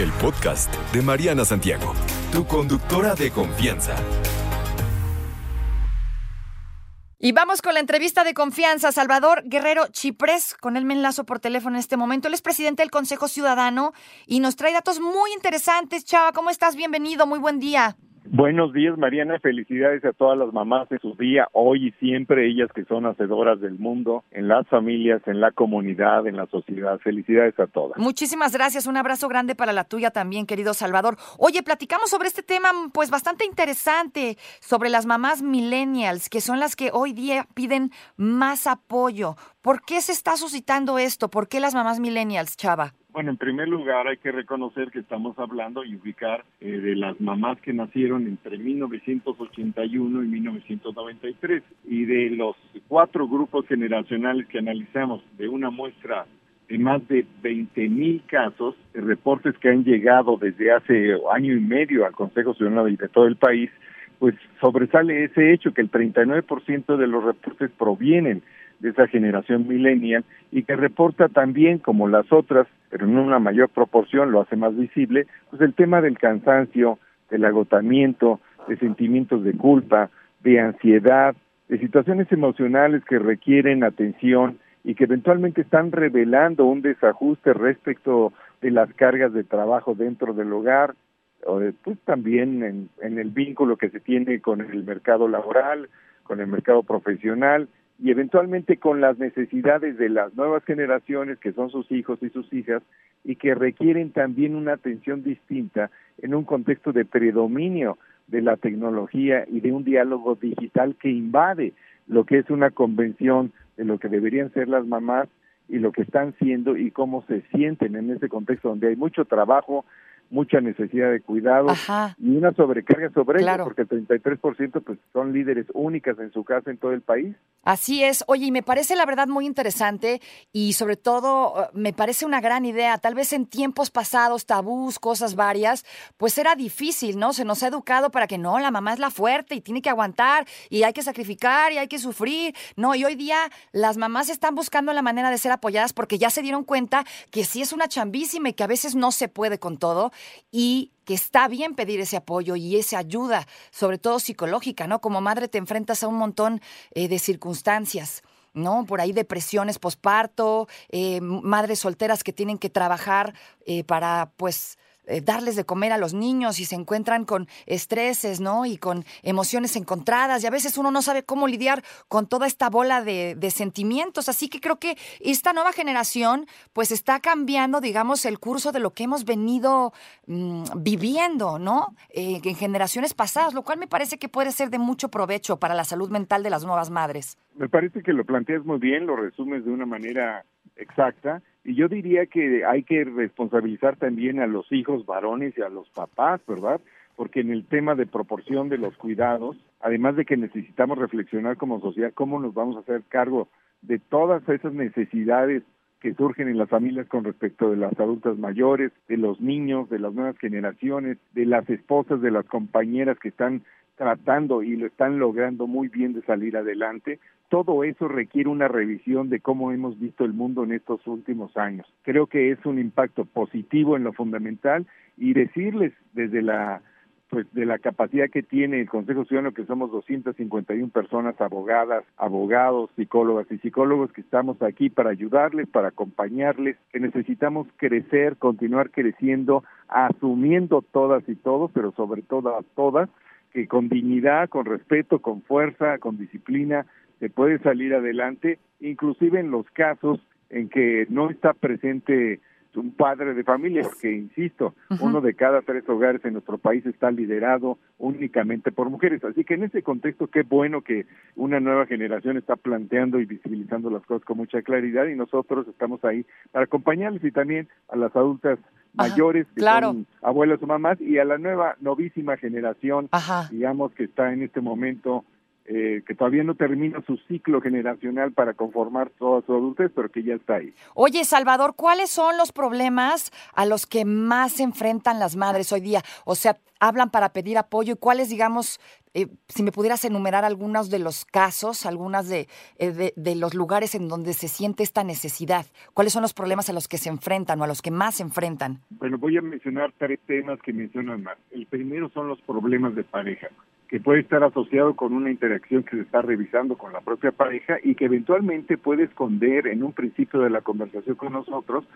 el podcast de Mariana Santiago, tu conductora de confianza. Y vamos con la entrevista de confianza. Salvador Guerrero Chiprés, con él me enlazo por teléfono en este momento. Él es presidente del Consejo Ciudadano y nos trae datos muy interesantes. Chava, ¿cómo estás? Bienvenido, muy buen día. Buenos días, Mariana. Felicidades a todas las mamás de su día, hoy y siempre, ellas que son hacedoras del mundo, en las familias, en la comunidad, en la sociedad. Felicidades a todas. Muchísimas gracias. Un abrazo grande para la tuya también, querido Salvador. Oye, platicamos sobre este tema, pues bastante interesante, sobre las mamás millennials, que son las que hoy día piden más apoyo. ¿Por qué se está suscitando esto? ¿Por qué las mamás millennials, Chava? Bueno, en primer lugar hay que reconocer que estamos hablando y ubicar eh, de las mamás que nacieron entre 1981 y 1993 y de los cuatro grupos generacionales que analizamos de una muestra de más de 20 mil casos, de reportes que han llegado desde hace año y medio al Consejo Ciudadano de todo el país, pues sobresale ese hecho que el 39% de los reportes provienen de esa generación millennial y que reporta también, como las otras, pero en una mayor proporción, lo hace más visible, pues el tema del cansancio, del agotamiento, de sentimientos de culpa, de ansiedad, de situaciones emocionales que requieren atención y que eventualmente están revelando un desajuste respecto de las cargas de trabajo dentro del hogar, o pues también en, en el vínculo que se tiene con el mercado laboral, con el mercado profesional y eventualmente con las necesidades de las nuevas generaciones que son sus hijos y sus hijas y que requieren también una atención distinta en un contexto de predominio de la tecnología y de un diálogo digital que invade lo que es una convención de lo que deberían ser las mamás y lo que están siendo y cómo se sienten en ese contexto donde hay mucho trabajo, mucha necesidad de cuidado y una sobrecarga sobre ellos, porque el 33% pues son líderes únicas en su casa en todo el país. Así es. Oye, y me parece la verdad muy interesante y sobre todo eh, me parece una gran idea. Tal vez en tiempos pasados, tabús, cosas varias, pues era difícil, ¿no? Se nos ha educado para que no, la mamá es la fuerte y tiene que aguantar y hay que sacrificar y hay que sufrir. No, y hoy día las mamás están buscando la manera de ser apoyadas porque ya se dieron cuenta que sí es una chambísima y que a veces no se puede con todo y que está bien pedir ese apoyo y esa ayuda, sobre todo psicológica, ¿no? Como madre te enfrentas a un montón eh, de circunstancias. ¿no? Por ahí depresiones posparto, eh, madres solteras que tienen que trabajar eh, para, pues, eh, darles de comer a los niños y se encuentran con estreses, ¿no? Y con emociones encontradas y a veces uno no sabe cómo lidiar con toda esta bola de, sentimientos. Así que creo que esta nueva generación pues está cambiando, digamos, el curso de lo que hemos venido mm, viviendo, ¿no? Eh, en generaciones pasadas, lo cual me parece que puede ser de mucho provecho para la salud mental de las nuevas madres. Me parece que lo planteas muy bien, lo resumes de una manera exacta y yo diría que hay que responsabilizar también a los hijos varones y a los papás, ¿verdad? Porque en el tema de proporción de los cuidados, además de que necesitamos reflexionar como sociedad cómo nos vamos a hacer cargo de todas esas necesidades que surgen en las familias con respecto de las adultas mayores, de los niños, de las nuevas generaciones, de las esposas, de las compañeras que están tratando y lo están logrando muy bien de salir adelante, todo eso requiere una revisión de cómo hemos visto el mundo en estos últimos años. Creo que es un impacto positivo en lo fundamental y decirles desde la pues de la capacidad que tiene el Consejo Ciudadano, que somos 251 personas abogadas, abogados, psicólogas y psicólogos que estamos aquí para ayudarles, para acompañarles, que necesitamos crecer, continuar creciendo, asumiendo todas y todos, pero sobre todo a todas, que con dignidad, con respeto, con fuerza, con disciplina, se puede salir adelante, inclusive en los casos en que no está presente un padre de familia, porque, insisto, uno de cada tres hogares en nuestro país está liderado únicamente por mujeres. Así que en ese contexto, qué bueno que una nueva generación está planteando y visibilizando las cosas con mucha claridad y nosotros estamos ahí para acompañarles y también a las adultas mayores, que son abuelos o mamás, y a la nueva novísima generación, digamos, que está en este momento eh, que todavía no termina su ciclo generacional para conformar toda su adultez, pero que ya está ahí. Oye, Salvador, ¿cuáles son los problemas a los que más se enfrentan las madres hoy día? O sea, hablan para pedir apoyo y cuáles, digamos, eh, si me pudieras enumerar algunos de los casos, algunas de, eh, de, de, los lugares en donde se siente esta necesidad, ¿cuáles son los problemas a los que se enfrentan o a los que más se enfrentan? Bueno, voy a mencionar tres temas que mencionan más. El primero son los problemas de pareja que puede estar asociado con una interacción que se está revisando con la propia pareja y que eventualmente puede esconder en un principio de la conversación con nosotros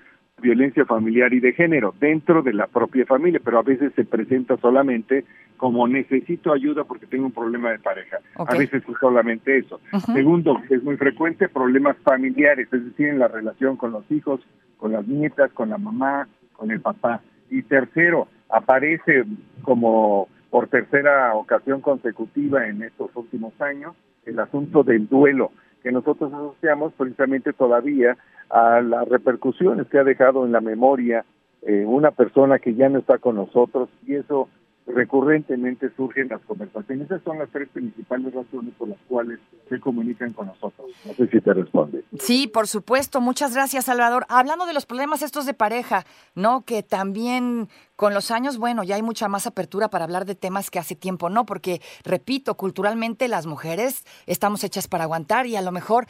violencia familiar y de género dentro de la propia familia, pero a veces se presenta solamente como necesito ayuda porque tengo un problema de pareja. Okay. A veces es solamente eso. Uh -huh. Segundo, es muy frecuente problemas familiares, es decir, en la relación con los hijos, con las nietas, con la mamá, con el papá. Y tercero, aparece como por tercera ocasión consecutiva en estos últimos años el asunto del duelo, que nosotros asociamos precisamente todavía a las repercusiones que ha dejado en la memoria eh, una persona que ya no está con nosotros y eso recurrentemente surgen las conversaciones. Esas son las tres principales razones por las cuales se comunican con nosotros. No sé si te responde. Sí, por supuesto. Muchas gracias, Salvador. Hablando de los problemas estos de pareja, ¿no? Que también con los años, bueno, ya hay mucha más apertura para hablar de temas que hace tiempo no, porque, repito, culturalmente las mujeres estamos hechas para aguantar y a lo mejor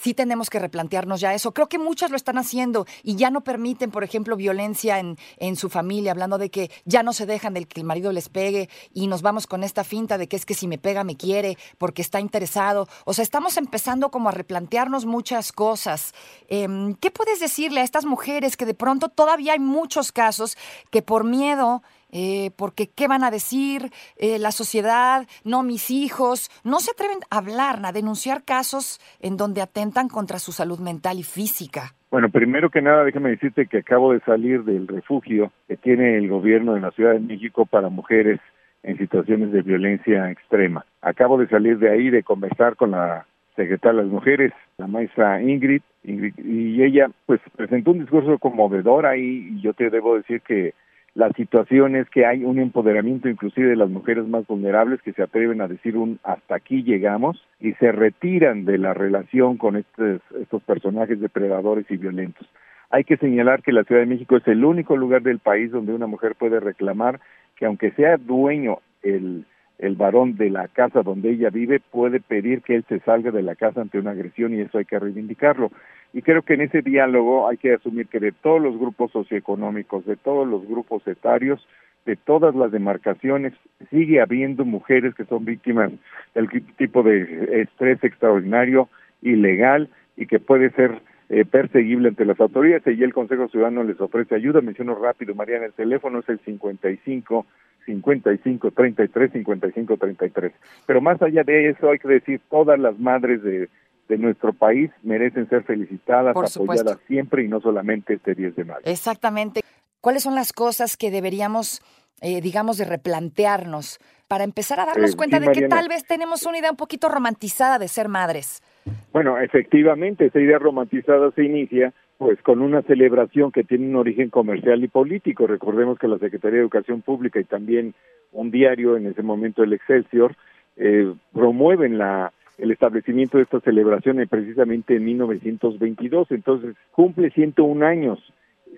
sí tenemos que replantearnos ya eso. Creo que muchas lo están haciendo y ya no permiten, por ejemplo, violencia en, en su familia, hablando de que ya no se dejan del que el marido les pegue y nos vamos con esta finta de que es que si me pega me quiere porque está interesado. O sea, estamos empezando como a replantearnos muchas cosas. Eh, ¿Qué puedes decirle a estas mujeres que de pronto todavía hay muchos casos que por miedo eh, porque qué van a decir eh, la sociedad, no mis hijos, no se atreven a hablar, a denunciar casos en donde atentan contra su salud mental y física. Bueno, primero que nada, déjame decirte que acabo de salir del refugio que tiene el gobierno de la Ciudad de México para mujeres en situaciones de violencia extrema. Acabo de salir de ahí, de conversar con la secretaria de las mujeres, la maestra Ingrid, Ingrid y ella pues presentó un discurso conmovedor ahí y yo te debo decir que la situación es que hay un empoderamiento inclusive de las mujeres más vulnerables que se atreven a decir un hasta aquí llegamos y se retiran de la relación con estos, estos personajes depredadores y violentos. Hay que señalar que la Ciudad de México es el único lugar del país donde una mujer puede reclamar que aunque sea dueño el, el varón de la casa donde ella vive, puede pedir que él se salga de la casa ante una agresión y eso hay que reivindicarlo. Y creo que en ese diálogo hay que asumir que de todos los grupos socioeconómicos, de todos los grupos etarios, de todas las demarcaciones, sigue habiendo mujeres que son víctimas del tipo de estrés extraordinario, ilegal y que puede ser eh, perseguible ante las autoridades y el Consejo Ciudadano les ofrece ayuda. Menciono rápido, Mariana, el teléfono es el 55 55 33 55 33. Pero más allá de eso, hay que decir, todas las madres de de nuestro país merecen ser felicitadas, Por apoyadas supuesto. siempre y no solamente este 10 de mayo. Exactamente. ¿Cuáles son las cosas que deberíamos, eh, digamos, de replantearnos para empezar a darnos Eh, cuenta sí, de que tal vez tenemos una idea un poquito romantizada de ser madres? Bueno, efectivamente, esa idea romantizada se inicia pues con una celebración que tiene un origen comercial y político. Recordemos que la Secretaría de Educación Pública y también un diario, en ese momento el Excelsior, eh, promueven la el establecimiento de esta celebración eh, precisamente en 1922, entonces cumple 101 años.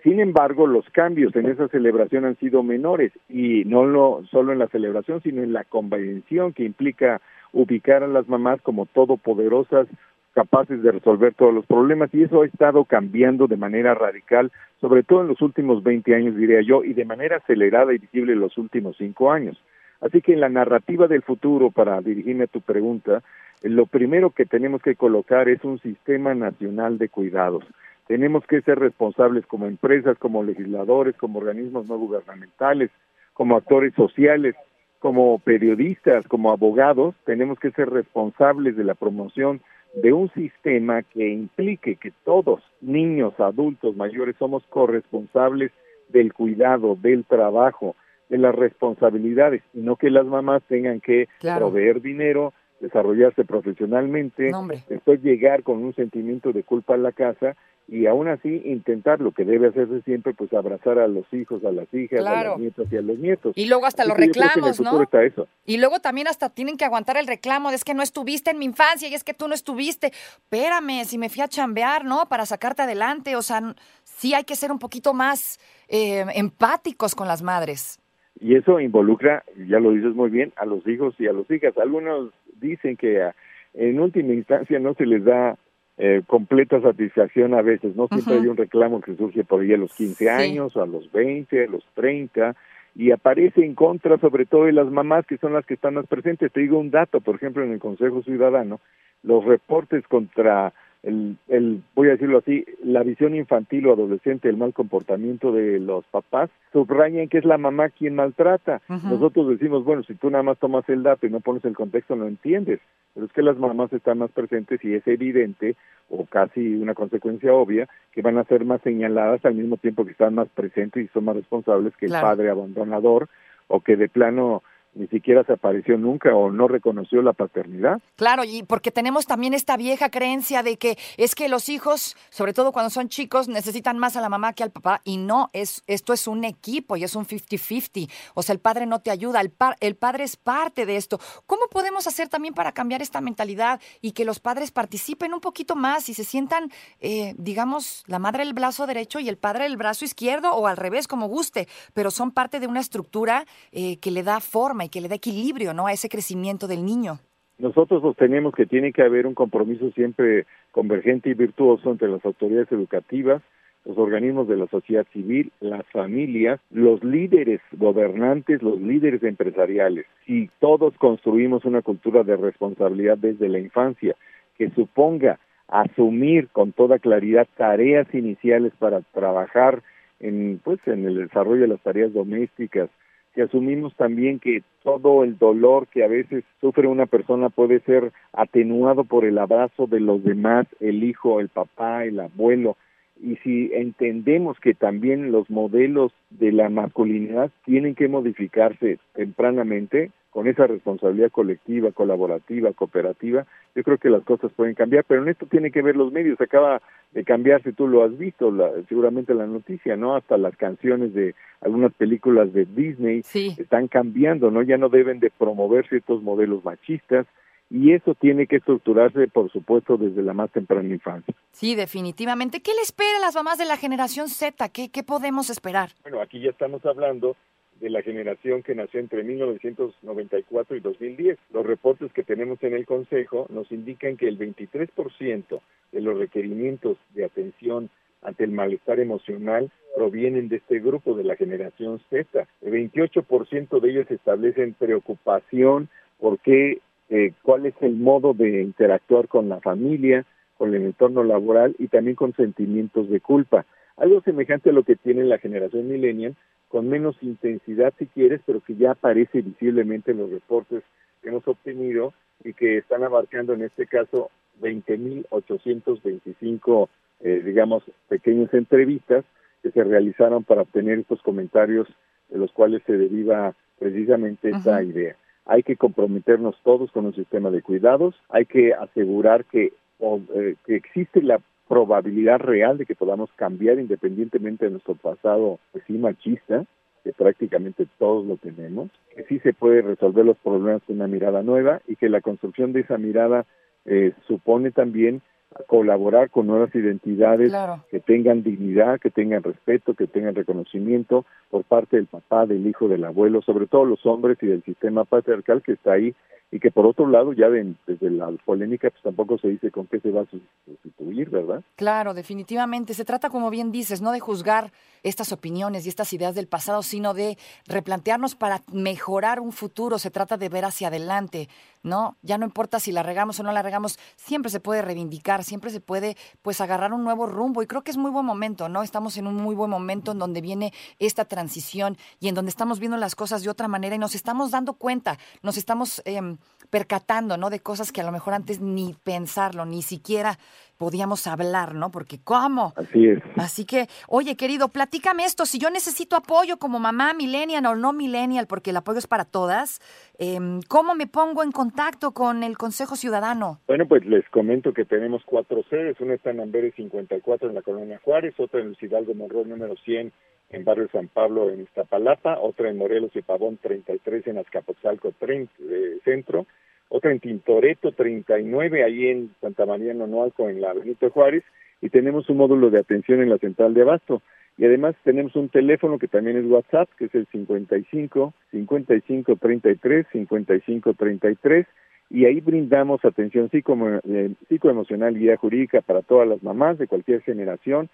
Sin embargo, los cambios en esa celebración han sido menores y no lo, solo en la celebración, sino en la convención que implica ubicar a las mamás como todopoderosas, capaces de resolver todos los problemas y eso ha estado cambiando de manera radical, sobre todo en los últimos 20 años, diría yo, y de manera acelerada y visible en los últimos cinco años. Así que en la narrativa del futuro, para dirigirme a tu pregunta, lo primero que tenemos que colocar es un sistema nacional de cuidados. Tenemos que ser responsables como empresas, como legisladores, como organismos no gubernamentales, como actores sociales, como periodistas, como abogados, tenemos que ser responsables de la promoción de un sistema que implique que todos, niños, adultos, mayores, somos corresponsables del cuidado, del trabajo, de las responsabilidades, y no que las mamás tengan que Claro. proveer dinero, desarrollarse profesionalmente, después llegar con un sentimiento de culpa a la casa y aún así intentar lo que debe hacerse siempre, pues abrazar a los hijos, a las hijas, a las nietas y a los nietos. Y luego hasta los reclamos, ¿no? Eso. Y luego también hasta tienen que aguantar el reclamo de es que no estuviste en mi infancia y es que tú no estuviste. Espérame, si me fui a chambear, ¿no? Para sacarte adelante. O sea, sí hay que ser un poquito más eh, empáticos con las madres. Y eso involucra, ya lo dices muy bien, a los hijos y a las hijas. Algunos dicen que ah, en última instancia no se les da eh, completa satisfacción a veces, ¿no? Siempre hay un reclamo que surge por ahí a los 15 años, o a los 20, a los 30, y aparece en contra sobre todo de las mamás que son las que están más presentes. Te digo un dato, por ejemplo, en el Consejo Ciudadano, los reportes contra el, el, voy a decirlo así, la visión infantil o adolescente, el mal comportamiento de los papás, subrayan que es la mamá quien maltrata. Nosotros decimos, bueno, si tú nada más tomas el dato y no pones el contexto, no entiendes. Pero es que las mamás están más presentes y es evidente, o casi una consecuencia obvia, que van a ser más señaladas al mismo tiempo que están más presentes y son más responsables que el padre abandonador o que de plano ni siquiera se apareció nunca o no reconoció la paternidad. Claro, y porque tenemos también esta vieja creencia de que es que los hijos, sobre todo cuando son chicos, necesitan más a la mamá que al papá y no, es esto es un equipo y es un 50-50. O sea, el padre no te ayuda, el, el padre es parte de esto. ¿Cómo podemos hacer también para cambiar esta mentalidad y que los padres participen un poquito más y se sientan, eh, digamos, la madre el brazo derecho y el padre el brazo izquierdo o al revés, como guste, pero son parte de una estructura eh, que le da forma que le da equilibrio ¿no? a ese crecimiento del niño. Nosotros sostenemos que tiene que haber un compromiso siempre convergente y virtuoso entre las autoridades educativas, los organismos de la sociedad civil, las familias, los líderes gobernantes, los líderes empresariales. Si todos construimos una cultura de responsabilidad desde la infancia que suponga asumir con toda claridad tareas iniciales para trabajar en pues en el desarrollo de las tareas domésticas, que asumimos también que todo el dolor que a veces sufre una persona puede ser atenuado por el abrazo de los demás, el hijo, el papá, el abuelo, y si entendemos que también los modelos de la masculinidad tienen que modificarse tempranamente, con esa responsabilidad colectiva, colaborativa, cooperativa, yo creo que las cosas pueden cambiar, pero en esto tiene que ver los medios, acaba de cambiar, si tú lo has visto, seguramente la noticia, ¿no? Hasta las canciones de algunas películas de Disney están cambiando, ¿no? Ya no deben de promover ciertos modelos machistas, y eso tiene que estructurarse, por supuesto, desde la más temprana infancia. Sí, definitivamente. ¿Qué le espera a las mamás de la generación Z? ¿Qué, qué podemos esperar? Bueno, aquí ya estamos hablando de la generación que nació entre 1994 y 2010. Los reportes que tenemos en el Consejo nos indican que el 23% de los requerimientos de atención ante el malestar emocional provienen de este grupo de la generación Z. El 28% de ellos establecen preocupación por qué eh, cuál es el modo de interactuar con la familia, con el entorno laboral y también con sentimientos de culpa. Algo semejante a lo que tiene la generación millennial, con menos intensidad si quieres, pero que ya aparece visiblemente en los reportes que hemos obtenido y que están abarcando en este caso 20.825, eh, digamos, pequeñas entrevistas que se realizaron para obtener estos comentarios de los cuales se deriva precisamente esta idea. Hay que comprometernos todos con un sistema de cuidados, hay que asegurar que, eh, que existe la probabilidad real de que podamos cambiar independientemente de nuestro pasado pues, sí machista, que prácticamente todos lo tenemos, que sí se puede resolver los problemas con una mirada nueva y que la construcción de esa mirada eh, supone también colaborar con nuevas identidades que tengan dignidad, que tengan respeto, que tengan reconocimiento por parte del papá, del hijo, del abuelo, sobre todo los hombres y del sistema patriarcal que está ahí y que por otro lado ya desde la polémica pues tampoco se dice con qué se va a sustituir, ¿verdad? Claro, definitivamente. Se trata, como bien dices, no de juzgar estas opiniones y estas ideas del pasado, sino de replantearnos para mejorar un futuro. Se trata de ver hacia adelante, ¿no? Ya no importa si la regamos o no la regamos, siempre se puede reivindicar, siempre se puede pues agarrar un nuevo rumbo y creo que es muy buen momento, ¿no? Estamos en un muy buen momento en donde viene esta transición y en donde estamos viendo las cosas de otra manera y nos estamos dando cuenta, nos estamos... Em, percatando, ¿no? De cosas que a lo mejor antes ni pensarlo, ni siquiera podíamos hablar, ¿no? Porque ¿cómo? Así es. Así que, oye, querido, platícame esto. Si yo necesito apoyo como mamá millennial o no millennial, porque el apoyo es para todas, em, ¿cómo me pongo en contacto con el Consejo Ciudadano? Bueno, pues les comento que tenemos cuatro sedes. Una está en Amberes 54 en la Colonia Juárez, otra en el Hidalgo Monroy número 100 en Barrio San Pablo en Iztapalapa, otra en Morelos y Pavón 33 en Azcapotzalco 30, eh, Centro, otra en Tintoreto 39 ahí en Santa María Nonoalco en la Benito Juárez y tenemos un módulo de atención en la central de Abasto. Y además tenemos un teléfono que también es WhatsApp, que es el 55 55 33 55 33 y ahí brindamos atención psico, eh, psicoemocional guía jurídica para todas las mamás de cualquier generación.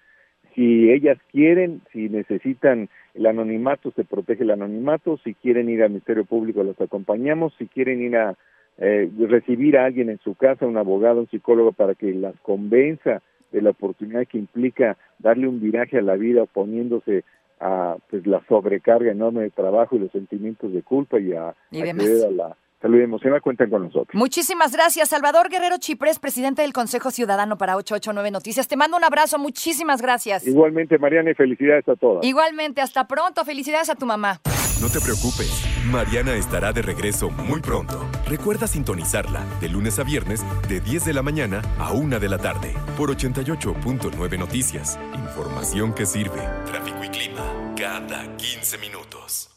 Si ellas quieren, si necesitan el anonimato, se protege el anonimato. Si quieren ir al Ministerio Público, los acompañamos. Si quieren ir a eh, recibir a alguien en su casa, un abogado, un psicólogo, para que las convenza de la oportunidad que implica darle un viraje a la vida oponiéndose a pues la sobrecarga enorme de trabajo y los sentimientos de culpa y a, Y a demás. acceder a la salud emocional, cuentan con nosotros. Muchísimas gracias, Salvador Guerrero Chiprés, presidente del Consejo Ciudadano para 889 Noticias. Te mando un abrazo, muchísimas gracias. Igualmente, Mariana, y felicidades a todas. Igualmente, hasta pronto. Felicidades a tu mamá. No te preocupes, Mariana estará de regreso muy pronto. Recuerda sintonizarla de lunes a viernes de 10 de la mañana a 1 de la tarde por 88.9 Noticias. Información que sirve. Tráfico y clima cada 15 minutos.